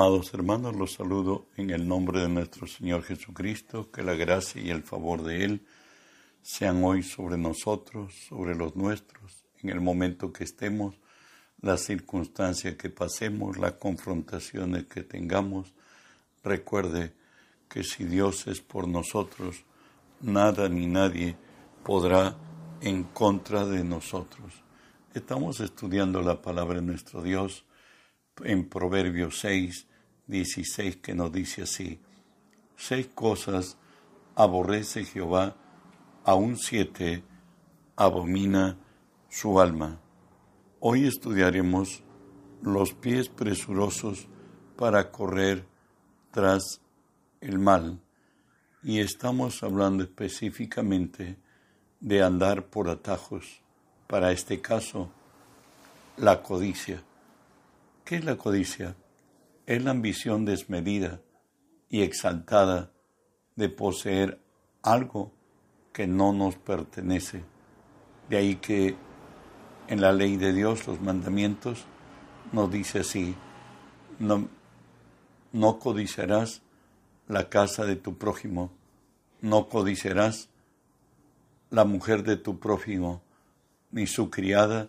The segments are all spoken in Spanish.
Amados hermanos, los saludo en el nombre de nuestro Señor Jesucristo, que la gracia y el favor de Él sean hoy sobre nosotros, sobre los nuestros, en el momento que estemos, las circunstancias que pasemos, las confrontaciones que tengamos. Recuerde que si Dios es por nosotros, nada ni nadie podrá en contra de nosotros. Estamos estudiando la palabra de nuestro Dios en Proverbios 6, 16, que nos dice así, seis cosas aborrece Jehová, aún siete abomina su alma. Hoy estudiaremos los pies presurosos para correr tras el mal y estamos hablando específicamente de andar por atajos, para este caso, la codicia. ¿Qué es la codicia? Es la ambición desmedida y exaltada de poseer algo que no nos pertenece. De ahí que en la ley de Dios, los mandamientos, nos dice así, no, no codiciarás la casa de tu prójimo, no codiciarás la mujer de tu prójimo, ni su criada,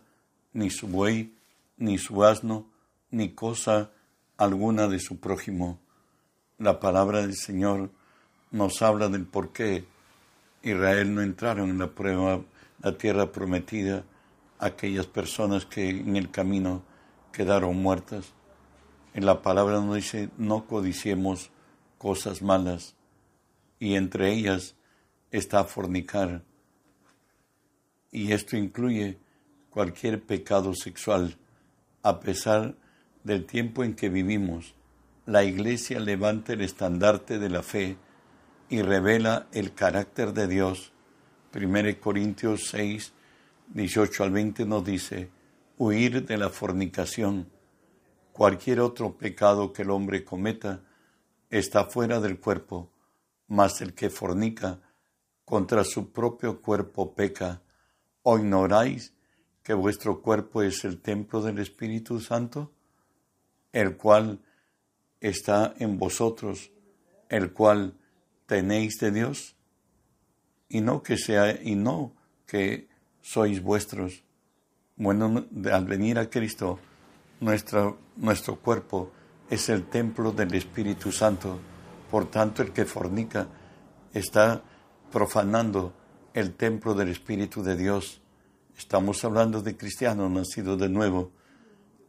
ni su buey, ni su asno, ni cosa alguna de su prójimo. La palabra del Señor nos habla del por qué Israel no entraron en la prueba, la tierra prometida, aquellas personas que en el camino quedaron muertas. En la palabra nos dice, no codiciemos cosas malas, y entre ellas está fornicar. Y esto incluye cualquier pecado sexual, a pesar del tiempo en que vivimos, la Iglesia levanta el estandarte de la fe y revela el carácter de Dios. 1 Corintios 6, 18 al 20 nos dice, huir de la fornicación. Cualquier otro pecado que el hombre cometa está fuera del cuerpo, mas el que fornica contra su propio cuerpo peca. ¿O ignoráis que vuestro cuerpo es el templo del Espíritu Santo? El cual está en vosotros, el cual tenéis de Dios, y no que sea, y no que sois vuestros. Bueno, al venir a Cristo, nuestro, nuestro cuerpo es el templo del Espíritu Santo. Por tanto, el que fornica está profanando el templo del Espíritu de Dios. Estamos hablando de cristianos nacidos de nuevo.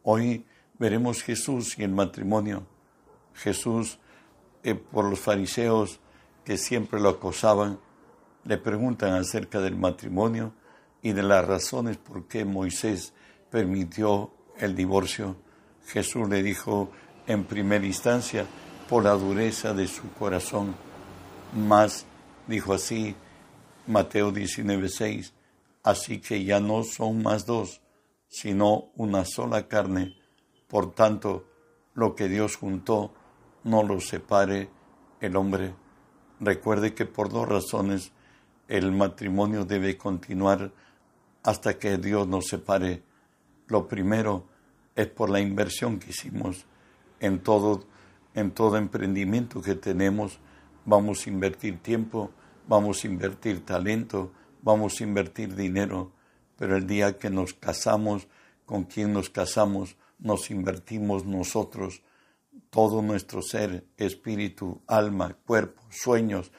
Hoy veremos Jesús y el matrimonio. Jesús, eh, por los fariseos que siempre lo acosaban, le preguntan acerca del matrimonio y de las razones por qué Moisés permitió el divorcio. Jesús le dijo en primera instancia por la dureza de su corazón. Más dijo así Mateo 19:6, así que ya no son más dos, sino una sola carne por tanto, lo que Dios juntó, no lo separe el hombre. Recuerde que por dos razones el matrimonio debe continuar hasta que Dios nos separe. Lo primero es por la inversión que hicimos en todo, en todo emprendimiento que tenemos. Vamos a invertir tiempo, vamos a invertir talento, vamos a invertir dinero, pero el día que nos casamos, con quien nos casamos, nos invertimos nosotros todo nuestro ser, espíritu, alma, cuerpo, sueños,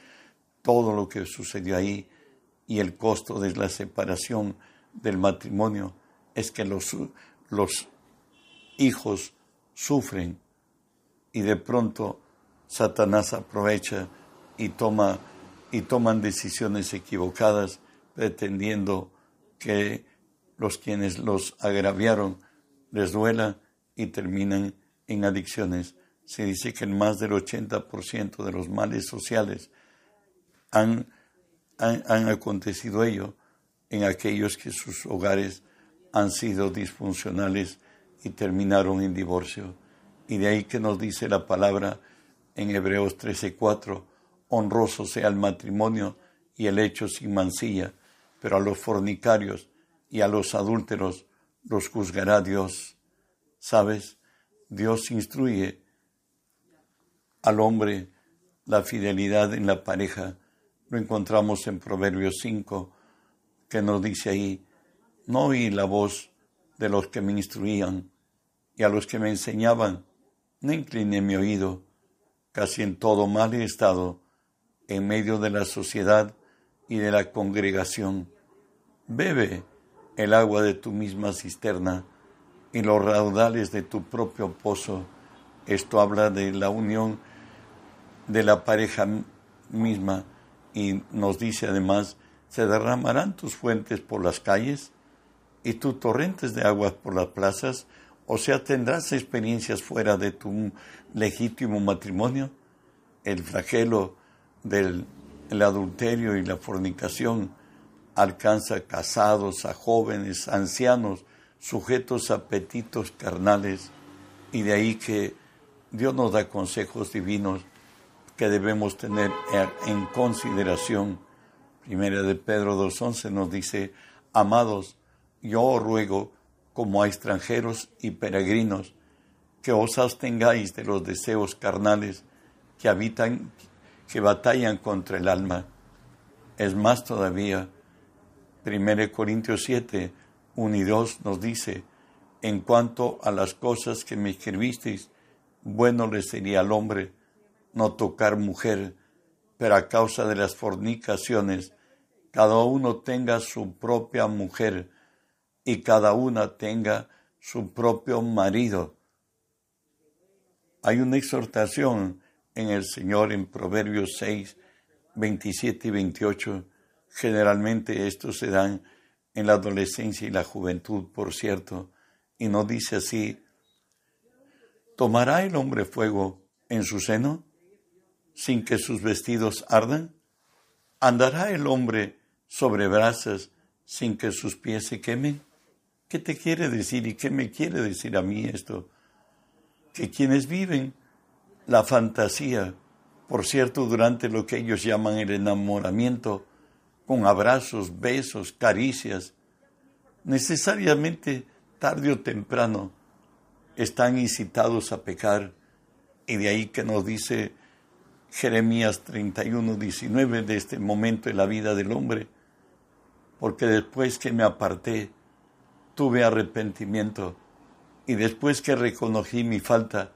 todo lo que sucedió ahí y el costo de la separación del matrimonio es que los, los hijos sufren y de pronto Satanás aprovecha y toma y toman decisiones equivocadas pretendiendo que los quienes los agraviaron les duela y terminan en adicciones. Se dice que más del 80% de los males sociales han, han, acontecido ello en aquellos que sus hogares han sido disfuncionales y terminaron en divorcio. Y de ahí que nos dice la palabra en Hebreos 13:4, honroso sea el matrimonio y el hecho sin mancilla, pero a los fornicarios y a los adúlteros los juzgará Dios. Sabes, Dios instruye al hombre la fidelidad en la pareja. Lo encontramos en Proverbios 5, que nos dice ahí, no oí la voz de los que me instruían y a los que me enseñaban, no incliné mi oído, casi en todo mal estado, en medio de la sociedad y de la congregación. Bebe el agua de tu misma cisterna y los raudales de tu propio pozo. Esto habla de la unión de la pareja misma y nos dice además, se derramarán tus fuentes por las calles y tus torrentes de aguas por las plazas, o sea, tendrás experiencias fuera de tu legítimo matrimonio. El flagelo del adulterio y la fornicación alcanza a casados, a jóvenes, ancianos, sujetos a apetitos carnales, y de ahí que Dios nos da consejos divinos que debemos tener en consideración. Primera de Pedro 2.11 nos dice, amados, yo os ruego, como a extranjeros y peregrinos, que os abstengáis de los deseos carnales que habitan, que batallan contra el alma. Es más todavía, 1 Corintios 7, 1 y 2 nos dice, en cuanto a las cosas que me escribisteis, bueno le sería al hombre no tocar mujer, pero a causa de las fornicaciones, cada uno tenga su propia mujer y cada una tenga su propio marido. Hay una exhortación en el Señor en Proverbios 6, 27 y 28 Generalmente estos se dan en la adolescencia y la juventud, por cierto, y no dice así, ¿tomará el hombre fuego en su seno sin que sus vestidos ardan? ¿Andará el hombre sobre brasas sin que sus pies se quemen? ¿Qué te quiere decir y qué me quiere decir a mí esto? Que quienes viven la fantasía, por cierto, durante lo que ellos llaman el enamoramiento, con abrazos, besos, caricias, necesariamente tarde o temprano están incitados a pecar. Y de ahí que nos dice Jeremías 31, 19 de este momento en la vida del hombre, porque después que me aparté, tuve arrepentimiento, y después que reconocí mi falta,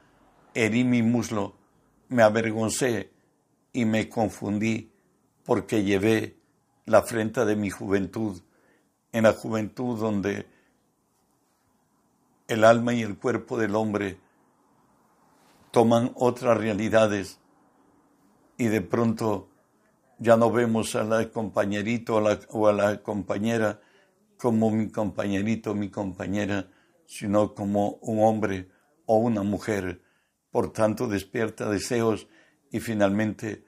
herí mi muslo, me avergoncé y me confundí, porque llevé la afrenta de mi juventud, en la juventud donde el alma y el cuerpo del hombre toman otras realidades y de pronto ya no vemos a la compañerito o a la, compañera como mi compañerito mi compañera, sino como un hombre o una mujer. Por tanto, despierta deseos y finalmente,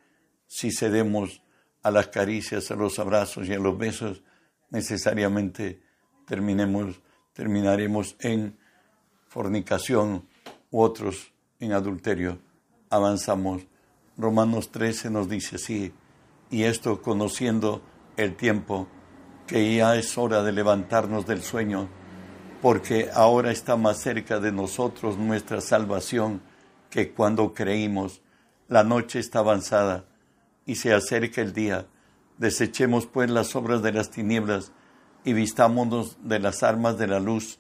si cedemos a las caricias, a los abrazos y a los besos, necesariamente terminemos, terminaremos en fornicación u otros en adulterio. Avanzamos. Romanos 13 nos dice así, y esto conociendo el tiempo, que ya es hora de levantarnos del sueño, porque ahora está más cerca de nosotros nuestra salvación que cuando creímos. La noche está avanzada y se acerca el día. Desechemos pues las obras de las tinieblas y vistámonos de las armas de la luz.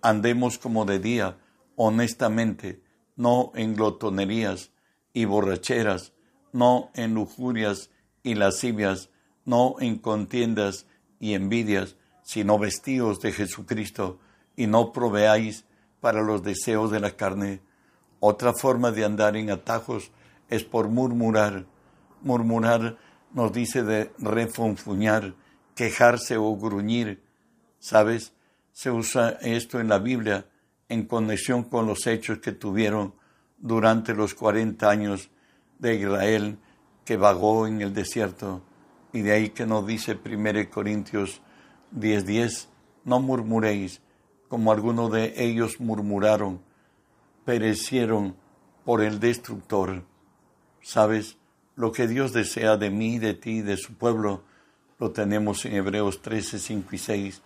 Andemos como de día, honestamente, no en glotonerías y borracheras, no en lujurias y lascivias, no en contiendas y envidias, sino vestidos de Jesucristo, y no proveáis para los deseos de la carne. Otra forma de andar en atajos es por murmurar Murmurar nos dice de refunfuñar, quejarse o gruñir. ¿Sabes? Se usa esto en la Biblia en conexión con los hechos que tuvieron durante los 40 años de Israel que vagó en el desierto. Y de ahí que nos dice 1 Corintios 10:10, 10, no murmuréis como algunos de ellos murmuraron, perecieron por el destructor. ¿Sabes? Lo que Dios desea de mí, de ti, de su pueblo, lo tenemos en Hebreos 13, 5 y 6.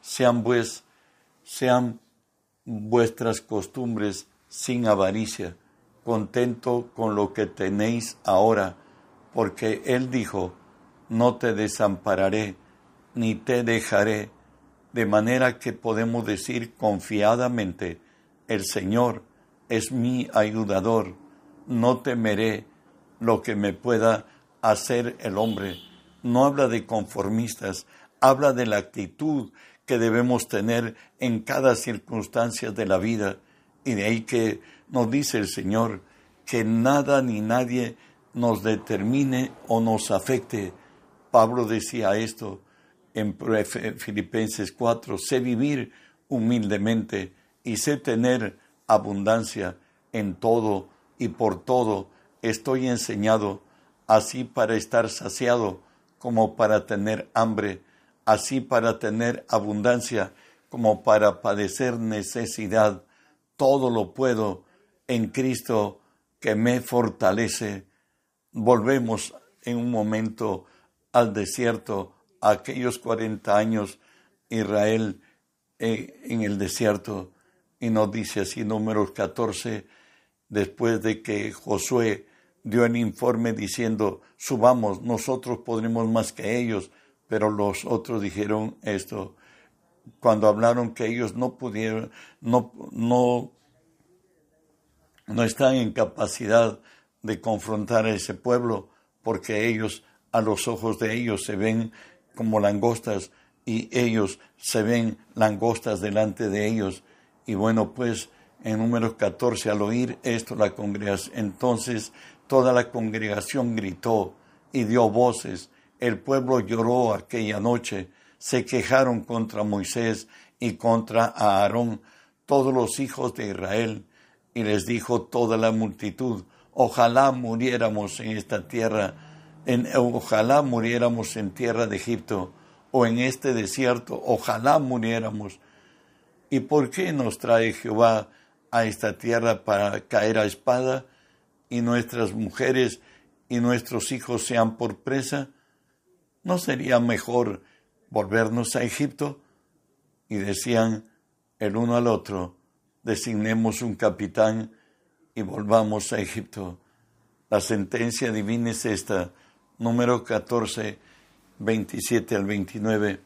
Sean sean vuestras costumbres sin avaricia, contento con lo que tenéis ahora, porque Él dijo, no te desampararé, ni te dejaré, de manera que podemos decir confiadamente, el Señor es mi ayudador, no temeré lo que me pueda hacer el hombre. No habla de conformistas, habla de la actitud que debemos tener en cada circunstancia de la vida. Y de ahí que nos dice el Señor que nada ni nadie nos determine o nos afecte. Pablo decía esto en Filipenses 4, sé vivir humildemente y sé tener abundancia en todo y por todo. Estoy enseñado así para estar saciado como para tener hambre, así para tener abundancia como para padecer necesidad. Todo lo puedo en Cristo que me fortalece. Volvemos en un momento al desierto, aquellos 40 años Israel eh, en el desierto, y nos dice así números 14, después de que Josué dio el informe diciendo, subamos, nosotros podremos más que ellos, pero los otros dijeron esto, cuando hablaron que ellos no pudieron, no, no, no están en capacidad de confrontar a ese pueblo, porque ellos, a los ojos de ellos, se ven como langostas y ellos se ven langostas delante de ellos. Y bueno, pues en números 14, al oír esto, la congregación, entonces toda la congregación gritó y dio voces. El pueblo lloró aquella noche. Se quejaron contra Moisés y contra Aarón, todos los hijos de Israel. Y les dijo toda la multitud, ojalá muriéramos en esta tierra, en, ojalá muriéramos en tierra de Egipto o en este desierto, ojalá muriéramos. ¿Y por qué nos trae Jehová a esta tierra para caer a espada y nuestras mujeres y nuestros hijos sean por presa? ¿No sería mejor volvernos a Egipto? Y decían el uno al otro, designemos un capitán y volvamos a Egipto. La sentencia divina es esta, número 14, 27 al 29.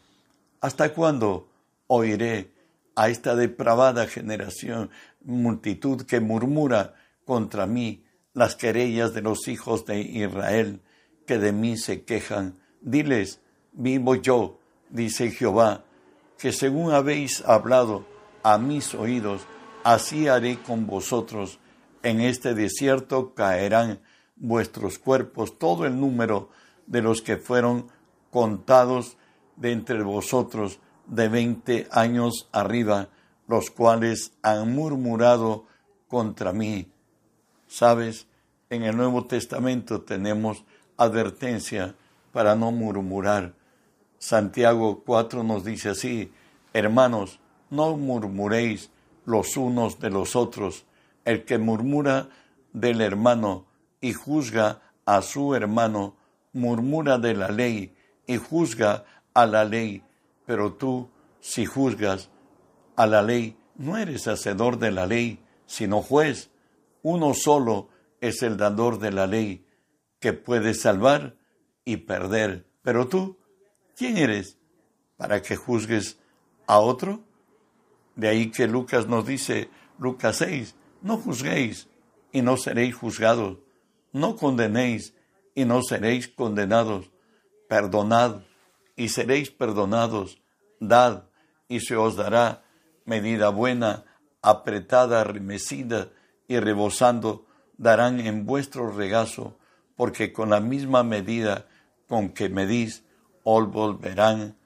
¿Hasta cuándo oiré a esta depravada generación, multitud que murmura contra mí las querellas de los hijos de Israel que de mí se quejan? Diles, vivo yo, dice Jehová, que según habéis hablado a mis oídos, así haré con vosotros. En este desierto caerán vuestros cuerpos, todo el número de los que fueron contados de entre vosotros de veinte años arriba, los cuales han murmurado contra mí. Sabes, en el Nuevo Testamento tenemos advertencia para no murmurar. Santiago 4 nos dice así, hermanos, no murmuréis los unos de los otros. El que murmura del hermano y juzga a su hermano, murmura de la ley y juzga a la ley, pero tú, si juzgas a la ley, no eres hacedor de la ley, sino juez. Uno solo es el dador de la ley, que puede salvar y perder. Pero tú, ¿quién eres para que juzgues a otro? De ahí que Lucas nos dice, Lucas 6, no juzguéis y no seréis juzgados, no condenéis y no seréis condenados, perdonad y seréis perdonados, dad y se os dará medida buena, apretada, remecida y rebosando, darán en vuestro regazo, porque con la misma medida con que medís, os volverán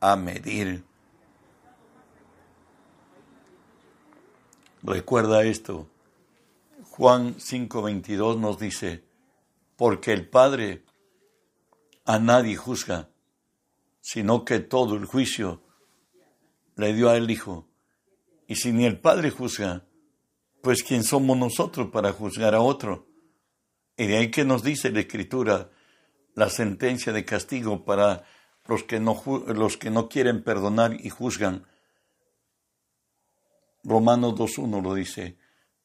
a medir. Recuerda esto. Juan 5:22 nos dice, porque el Padre a nadie juzga, sino que todo el juicio le dio al Hijo. Y si ni el Padre juzga, pues ¿quién somos nosotros para juzgar a otro? Y de ahí que nos dice la Escritura la sentencia de castigo para los que no, los que no quieren perdonar y juzgan. Romanos 2.1 lo dice,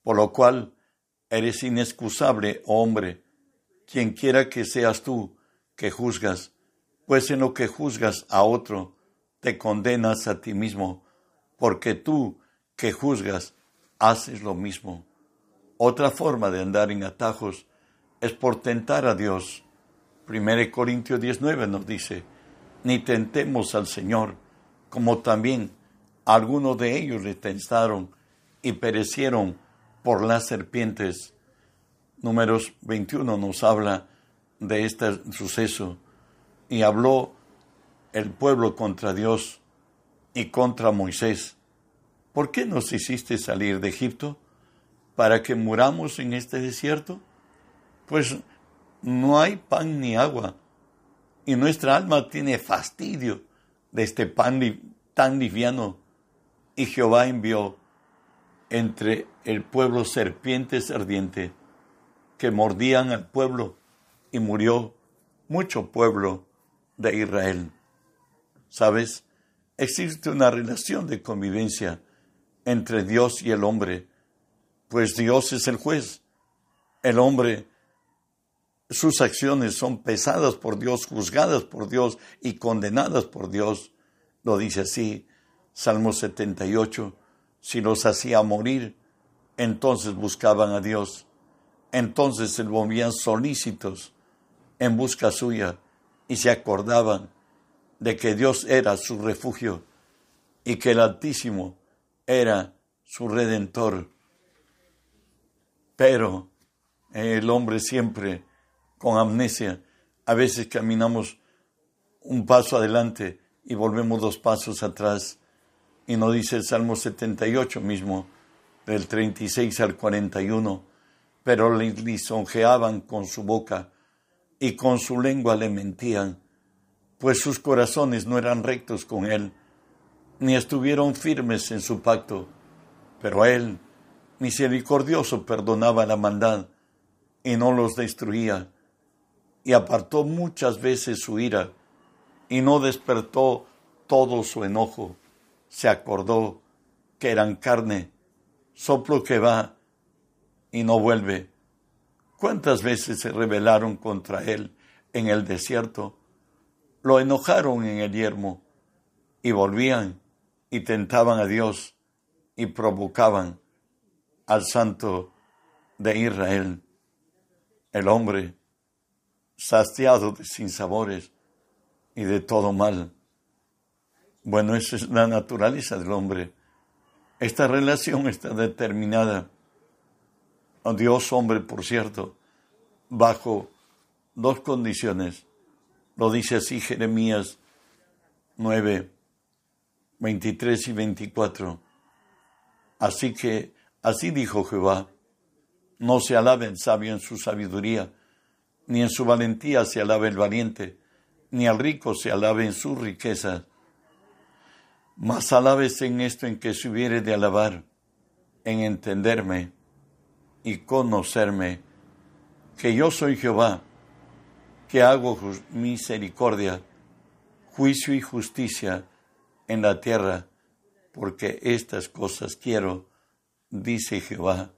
por lo cual Eres inexcusable, hombre, quien quiera que seas tú que juzgas, pues en lo que juzgas a otro, te condenas a ti mismo, porque tú que juzgas haces lo mismo. Otra forma de andar en atajos es por tentar a Dios. 1 Corintios 19 nos dice, ni tentemos al Señor, como también algunos de ellos le tentaron y perecieron por las serpientes. Números 21 nos habla de este suceso y habló el pueblo contra Dios y contra Moisés. ¿Por qué nos hiciste salir de Egipto? ¿Para que muramos en este desierto? Pues no hay pan ni agua y nuestra alma tiene fastidio de este pan tan liviano. Y Jehová envió entre el pueblo serpientes ardientes que mordían al pueblo y murió mucho pueblo de Israel. ¿Sabes? Existe una relación de convivencia entre Dios y el hombre, pues Dios es el juez. El hombre, sus acciones son pesadas por Dios, juzgadas por Dios y condenadas por Dios. Lo dice así, Salmo 78, si los hacía morir, entonces buscaban a Dios. Entonces se volvían solícitos en busca suya y se acordaban de que Dios era su refugio y que el Altísimo era su redentor. Pero el hombre siempre con amnesia, a veces caminamos un paso adelante y volvemos dos pasos atrás. Y nos dice el Salmo 78 mismo, del 36 al 41, pero le lisonjeaban con su boca y con su lengua le mentían, pues sus corazones no eran rectos con él, ni estuvieron firmes en su pacto. Pero él, misericordioso, perdonaba la maldad y no los destruía, y apartó muchas veces su ira, y no despertó todo su enojo. Se acordó que eran carne, soplo que va y no vuelve ¿Cuántas veces se rebelaron contra él en el desierto? Lo enojaron en el yermo y volvían y tentaban a Dios y provocaban al santo de Israel, el hombre saciado de sinsabores y de todo mal. Bueno, esa es la naturaleza del hombre. Esta relación está determinada Dios hombre, por cierto, bajo dos condiciones. Lo dice así Jeremías 9, 23 y 24. Así que, así dijo Jehová, no se alabe el sabio en su sabiduría, ni en su valentía se alabe el valiente, ni al rico se alabe en su riqueza. Mas alabes en esto en que se hubiere de alabar, en entenderme y conocerme, que yo soy Jehová, que hago misericordia, juicio y justicia en la tierra, porque estas cosas quiero, dice Jehová.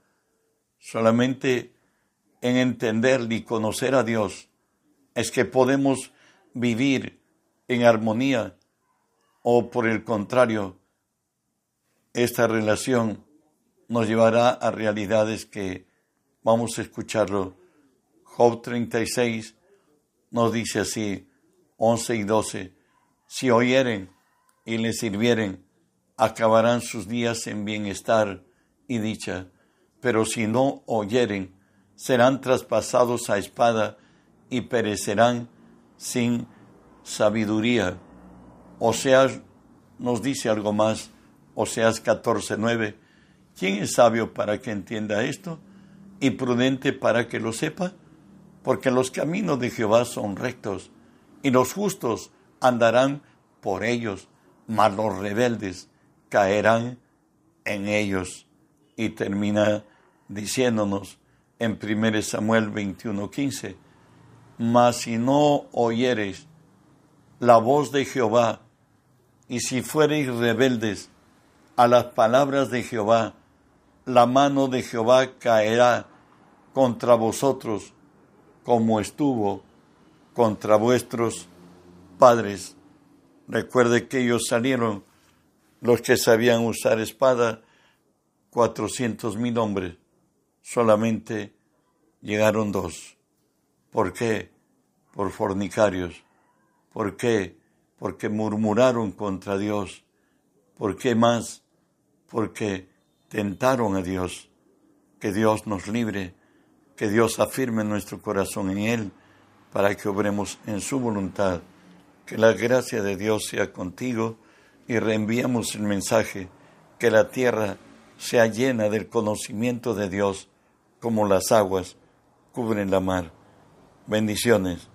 Solamente en entender y conocer a Dios es que podemos vivir en armonía o por el contrario, esta relación nos llevará a realidades que vamos a escucharlo. Job 36 nos dice así, 11 y 12, si oyeren y le sirvieren, acabarán sus días en bienestar y dicha, pero si no oyeren, serán traspasados a espada y perecerán sin sabiduría. Oseas nos dice algo más, Oseas 14, 9, ¿Quién es sabio para que entienda esto y prudente para que lo sepa? Porque los caminos de Jehová son rectos y los justos andarán por ellos, mas los rebeldes caerán en ellos. Y termina diciéndonos en 1 Samuel 21:15, mas si no oyereis la voz de Jehová, y si fuereis rebeldes a las palabras de Jehová, la mano de Jehová caerá contra vosotros como estuvo contra vuestros padres. Recuerde que ellos salieron, los que sabían usar espada, cuatrocientos mil hombres, solamente llegaron dos. ¿Por qué? Por fornicarios. ¿Por qué? Porque murmuraron contra Dios. ¿Por qué más? Porque tentaron a Dios. Que Dios nos libre, que Dios afirme nuestro corazón en Él para que obremos en su voluntad. Que la gracia de Dios sea contigo y reenviamos el mensaje que la tierra sea llena del conocimiento de Dios como las aguas cubren la mar. Bendiciones.